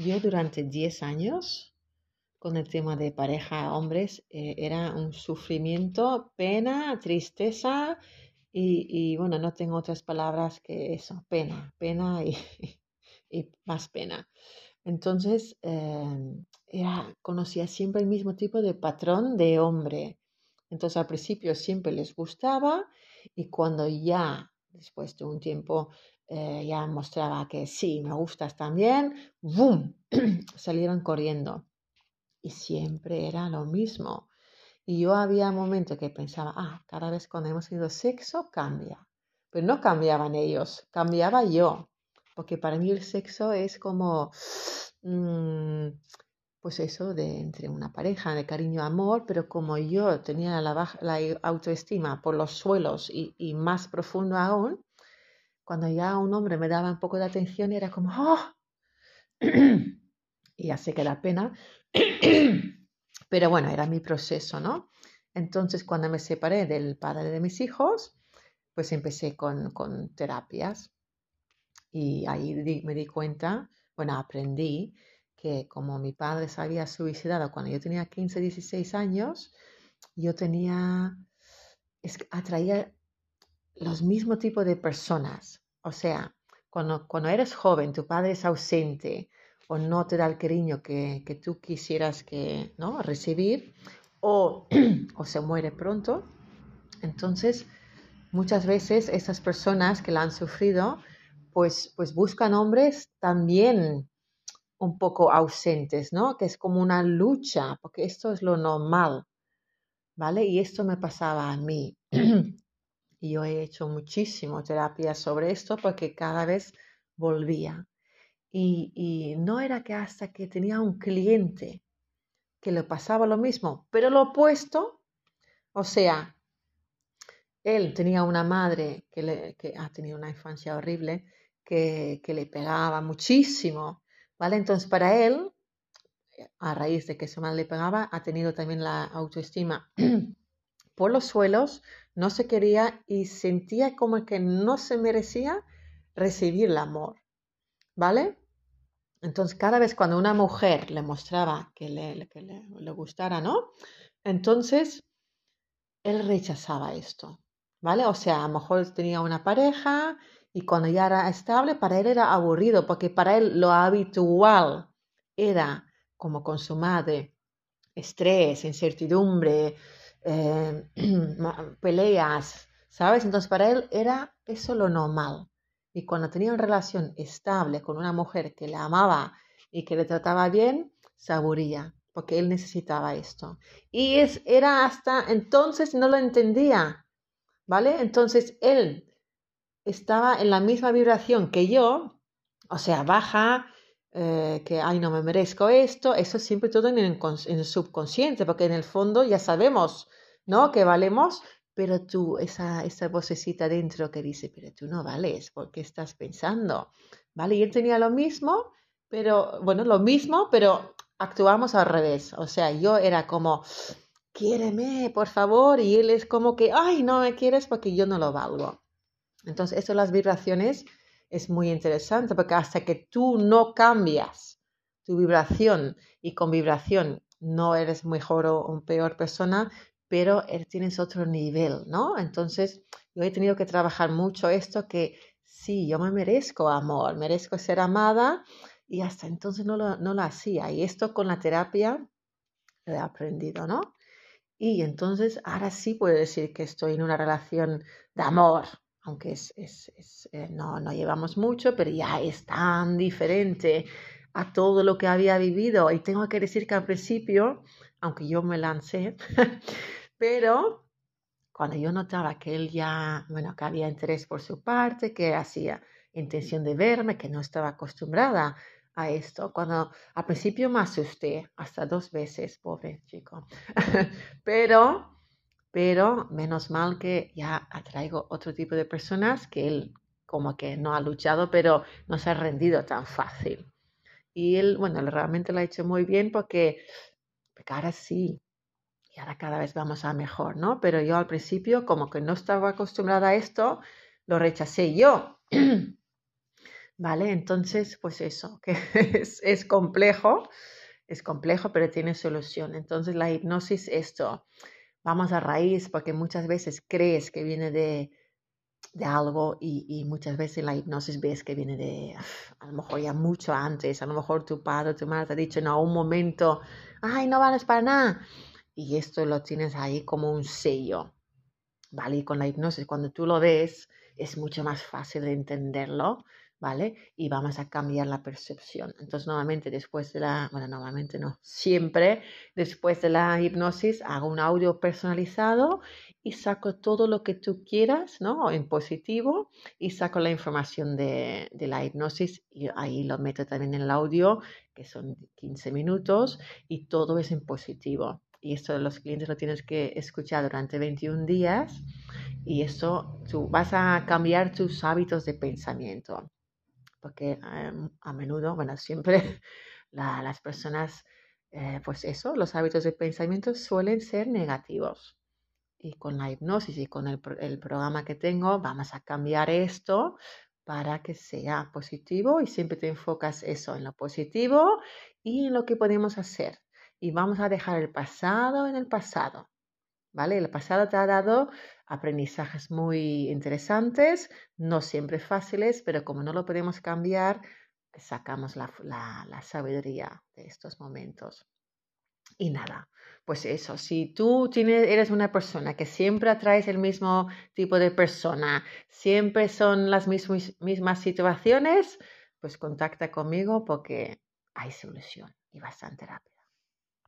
yo durante 10 años con el tema de pareja hombres eh, era un sufrimiento, pena, tristeza y, bueno, no tengo otras palabras que eso, pena, pena y, y más pena. Entonces, em, era, conocía siempre el mismo tipo de patrón de hombre. Entonces, al principio siempre les gustaba y cuando ya, después de un tiempo, eh, ya mostraba que sí, me gustas también, ¡boom! salieron corriendo. Y siempre era lo mismo. Y yo había momentos que pensaba, ah, cada vez cuando hemos tenido sexo cambia. Pero no cambiaban ellos, cambiaba yo. Porque para mí el sexo es como, mm, pues eso, de entre una pareja, de cariño, amor, pero como yo tenía la, la autoestima por los suelos y, y más profundo aún, cuando ya un hombre me daba un poco de atención era como, ¡oh! y ya sé que da pena, pero bueno, era mi proceso, ¿no? Entonces, cuando me separé del padre de mis hijos, pues empecé con, con terapias y ahí me di cuenta, bueno, aprendí que como mi padre se había suicidado cuando yo tenía 15, 16 años, yo tenía, es, atraía los mismos tipos de personas. O sea, cuando, cuando eres joven, tu padre es ausente o no te da el cariño que, que tú quisieras que, ¿no? recibir o, o se muere pronto, entonces muchas veces esas personas que la han sufrido pues, pues buscan hombres también un poco ausentes, ¿no? Que es como una lucha, porque esto es lo normal, ¿vale? Y esto me pasaba a mí. Y yo he hecho muchísimo terapia sobre esto porque cada vez volvía. Y, no era que hasta que tenía un cliente que le pasaba lo mismo, pero lo opuesto, o sea, él tenía una madre que, le, ha tenido una infancia horrible, que, le pegaba muchísimo, ¿vale? Entonces para él, a raíz de que su madre le pegaba, ha tenido también la autoestima por los suelos, no se quería y sentía como que no se merecía recibir el amor. ¿Vale? Entonces, cada vez cuando una mujer le mostraba que le, que le, gustara, ¿no? Entonces, él rechazaba esto. ¿Vale? O sea, a lo mejor tenía una pareja y cuando ya era estable, para él era aburrido, porque para él lo habitual era, como con su madre, estrés, incertidumbre, eh, peleas, ¿sabes? Entonces para él era eso lo normal. Y cuando tenía una relación estable con una mujer que le amaba y que le trataba bien, se porque él necesitaba esto. Y es, era hasta entonces no lo entendía, ¿vale? Entonces él estaba en la misma vibración que yo, o sea, baja, eh, que, ay, no me merezco esto, eso siempre todo en el, en el, subconsciente, porque en el fondo ya sabemos, ¿no? Que valemos, pero tú, esa, esa vocecita dentro que dice, pero tú no vales, ¿por qué estás pensando? ¿Vale? Y él tenía lo mismo, pero, bueno, lo mismo, pero actuamos al revés. O sea, yo era como, quiéreme, por favor, y él es como que, ay, no me quieres porque yo no lo valgo. Entonces, eso las vibraciones es muy interesante porque hasta que tú no cambias tu vibración y con vibración no eres mejor o, peor persona, pero tienes otro nivel, ¿no? Entonces, yo he tenido que trabajar mucho esto que sí, yo me merezco amor, merezco ser amada y hasta entonces no lo, no lo hacía. Y esto con la terapia lo he aprendido, ¿no? Y entonces ahora sí puedo decir que estoy en una relación de amor, aunque es, eh, no, no llevamos mucho, pero ya es tan diferente a todo lo que había vivido. Y tengo que decir que al principio, aunque yo me lancé, pero cuando yo notaba que él ya, bueno, que había interés por su parte, que hacía intención de verme, que no estaba acostumbrada a esto, cuando al principio me asusté, hasta dos veces, pobre chico, pero pero menos mal que ya atraigo otro tipo de personas que él como que no ha luchado, pero no se ha rendido tan fácil. Y él, bueno, realmente lo ha hecho muy bien porque, ahora sí, y ahora cada vez vamos a mejor, ¿no? Pero yo al principio, como que no estaba acostumbrada a esto, lo rechacé yo. ¿Vale? Entonces, pues eso, que es, complejo, es complejo, pero tiene solución. Entonces, la hipnosis, esto, vamos a raíz, porque muchas veces crees que viene de, de algo y, muchas veces la hipnosis ves que viene de, a lo mejor ya mucho antes, a lo mejor tu padre o tu madre te ha dicho en algún momento, ay, no vales para nada. Y esto lo tienes ahí como un sello, ¿vale? Y con la hipnosis, cuando tú lo ves, es mucho más fácil de entenderlo ¿vale? Y vamos a cambiar la percepción. Entonces, nuevamente, después de la, bueno, normalmente no, siempre después de la hipnosis hago un audio personalizado y saco todo lo que tú quieras, ¿no? En positivo y saco la información de, de la hipnosis y ahí lo meto también en el audio, que son 15 minutos y todo es en positivo. Y esto los clientes lo tienes que escuchar durante 21 días y eso tú vas a cambiar tus hábitos de pensamiento porque em, a menudo, bueno, siempre las personas, eh, pues eso, los hábitos de pensamiento suelen ser negativos. Y con la hipnosis y con el, el programa que tengo, vamos a cambiar esto para que sea positivo y siempre te enfocas eso en lo positivo y en lo que podemos hacer. Y vamos a dejar el pasado en el pasado. ¿Vale? El pasado te ha dado aprendizajes muy interesantes, no siempre fáciles, pero como no lo podemos cambiar, sacamos la, sabiduría de estos momentos. Y nada, pues eso, si tú tienes, eres una persona que siempre atraes el mismo tipo de persona, siempre son las mismas, mismas situaciones, pues contacta conmigo porque hay solución y bastante rápido.